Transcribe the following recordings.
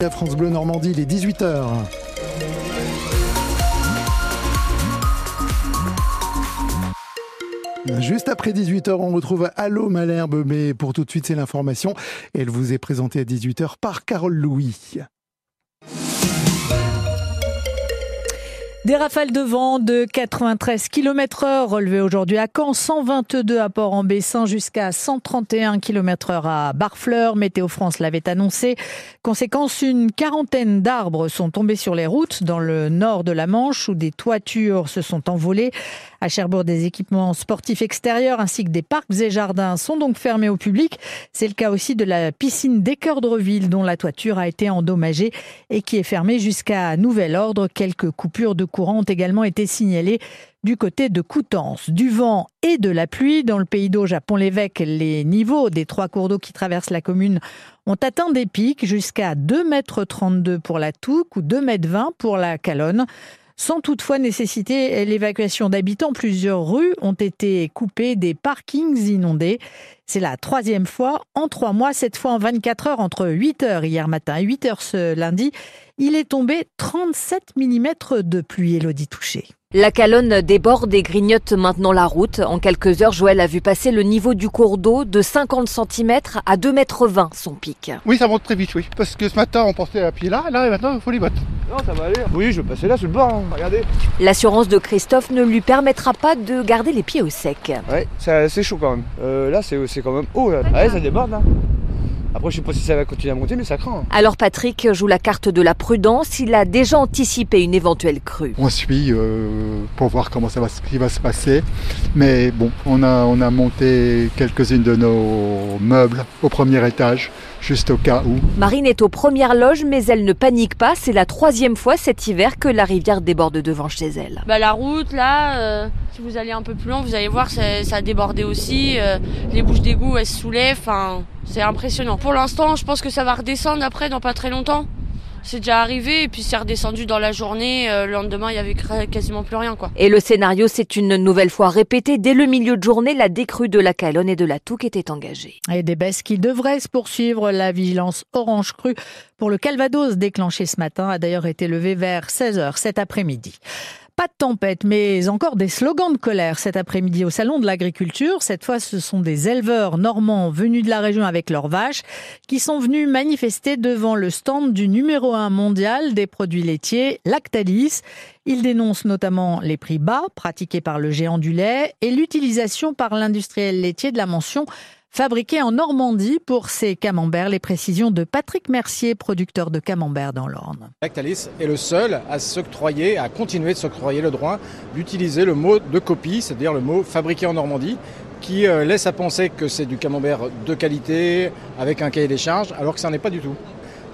À France Bleu Normandie, il est 18h. Juste après 18h, on retrouve Allo Malherbe, mais pour tout de suite, c'est l'information. Elle vous est présentée à 18h par Carole Louis. Des rafales de vent de 93 km heure relevées aujourd'hui à Caen, 122 à Port-en-Bessin jusqu'à 131 km heure à Barfleur. Météo France l'avait annoncé. Conséquence, une quarantaine d'arbres sont tombés sur les routes dans le nord de la Manche où des toitures se sont envolées. À Cherbourg, des équipements sportifs extérieurs ainsi que des parcs et jardins sont donc fermés au public. C'est le cas aussi de la piscine d'Équeurdreville dont la toiture a été endommagée et qui est fermée jusqu'à nouvel ordre. Quelques coupures de courant ont également été signalées du côté de Coutances. Du vent et de la pluie dans le pays d'eau Japon-l'Évêque, les niveaux des trois cours d'eau qui traversent la commune ont atteint des pics jusqu'à 2,32 m pour la Touque ou 2,20 m pour la Calonne sans toutefois nécessiter l'évacuation d'habitants. Plusieurs rues ont été coupées, des parkings inondés. C'est la troisième fois en trois mois, cette fois en 24 heures, entre 8 heures hier matin et 8 heures ce lundi. Il est tombé 37 mm de pluie, Elodie Touché. La calonne déborde et grignote maintenant la route. En quelques heures, Joël a vu passer le niveau du cours d'eau de 50 cm à 2,20 m son pic. Oui, ça monte très vite, oui. Parce que ce matin, on pensait à pied là, là, et maintenant, il faut les bottes. Non, ça va aller. Oui, je vais passer là, sur le bord, hein. regardez. L'assurance de Christophe ne lui permettra pas de garder les pieds au sec. Ouais, c'est chaud quand même. Euh, là, c'est quand même haut. Là. Ouais, ça déborde, là. Après, je sais pas si ça va continuer à monter, mais ça craint. Alors Patrick joue la carte de la prudence. Il a déjà anticipé une éventuelle crue. On suit euh, pour voir comment ça va, ce qui va se passer. Mais bon, on a, on a monté quelques-unes de nos meubles au premier étage juste au cas où. Marine est aux premières loges, mais elle ne panique pas. C'est la troisième fois cet hiver que la rivière déborde devant chez elle. Bah, la route, là, euh, si vous allez un peu plus loin, vous allez voir, ça, a débordé aussi. Euh, les bouches d'égout, elles se soulèvent. Enfin, c'est impressionnant. Pour l'instant, je pense que ça va redescendre après, dans pas très longtemps c'est déjà arrivé et puis c'est redescendu dans la journée. Euh, le lendemain, il y avait quasiment plus rien, quoi. Et le scénario s'est une nouvelle fois répété. Dès le milieu de journée, la décrue de la Calonne et de la Touque était engagée. Et des baisses qui devraient se poursuivre. La vigilance orange crue pour le Calvados déclenché ce matin a d'ailleurs été levée vers 16h cet après-midi. Pas de tempête, mais encore des slogans de colère cet après-midi au Salon de l'Agriculture. Cette fois, ce sont des éleveurs normands venus de la région avec leurs vaches qui sont venus manifester devant le stand du numéro 1 mondial des produits laitiers, Lactalis. Ils dénoncent notamment les prix bas pratiqués par le géant du lait et l'utilisation par l'industriel laitier de la mention fabriqué en Normandie pour ces camemberts. Les précisions de Patrick Mercier, producteur de camembert dans l'Orne. Lactalis est le seul à s'octroyer, à continuer de s'octroyer le droit d'utiliser le mot de copie, c'est-à-dire le mot fabriqué en Normandie, qui euh, laisse à penser que c'est du camembert de qualité, avec un cahier des charges, alors que ça n'en est pas du tout.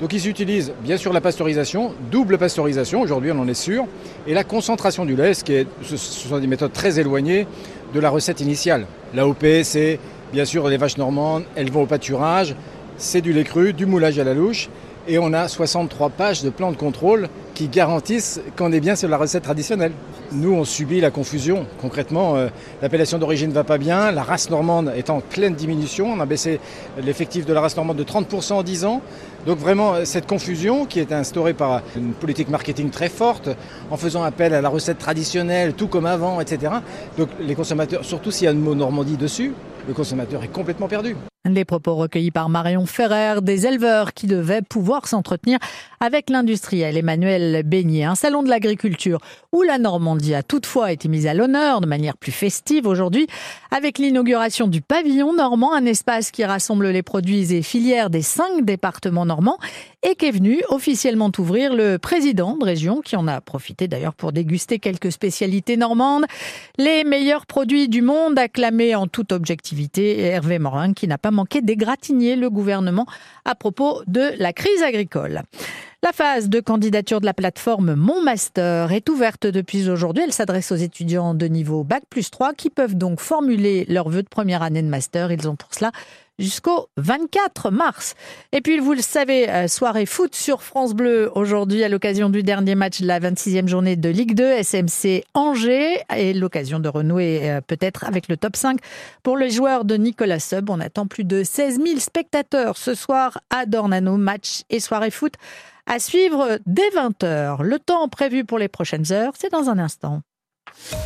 Donc ils utilisent bien sûr la pasteurisation, double pasteurisation, aujourd'hui on en est sûr, et la concentration du lait, ce, qui est, ce sont des méthodes très éloignées de la recette initiale. L'AOP, c'est Bien sûr, les vaches normandes, elles vont au pâturage, c'est du lait cru, du moulage à la louche, et on a 63 pages de plans de contrôle qui garantissent qu'on est bien sur la recette traditionnelle. Nous, on subit la confusion. Concrètement, euh, l'appellation d'origine ne va pas bien, la race normande est en pleine diminution. On a baissé l'effectif de la race normande de 30% en 10 ans. Donc vraiment, euh, cette confusion qui est instaurée par une politique marketing très forte, en faisant appel à la recette traditionnelle, tout comme avant, etc. Donc les consommateurs, surtout s'il y a le mot Normandie dessus, le consommateur est complètement perdu. Les propos recueillis par Marion Ferrer, des éleveurs qui devaient pouvoir s'entretenir avec l'industriel Emmanuel Beignet. Un salon de l'agriculture où la Normandie a toutefois été mise à l'honneur de manière plus festive aujourd'hui avec l'inauguration du pavillon normand, un espace qui rassemble les produits et filières des cinq départements normands et qui est venu officiellement ouvrir le président de région qui en a profité d'ailleurs pour déguster quelques spécialités normandes. Les meilleurs produits du monde acclamés en toute objectivité Hervé Morin qui n'a pas manqué d'égratigner le gouvernement à propos de la crise agricole. La phase de candidature de la plateforme Mon Master est ouverte depuis aujourd'hui. Elle s'adresse aux étudiants de niveau Bac plus 3 qui peuvent donc formuler leurs vœux de première année de master. Ils ont pour cela jusqu'au 24 mars. Et puis, vous le savez, euh, soirée foot sur France Bleu aujourd'hui à l'occasion du dernier match de la 26e journée de Ligue 2, SMC Angers, et l'occasion de renouer euh, peut-être avec le top 5 pour les joueurs de Nicolas Sub. On attend plus de 16 000 spectateurs ce soir à Dornano, match et soirée foot À suivre dès 20h. Le temps prévu pour les prochaines heures, c'est dans un instant.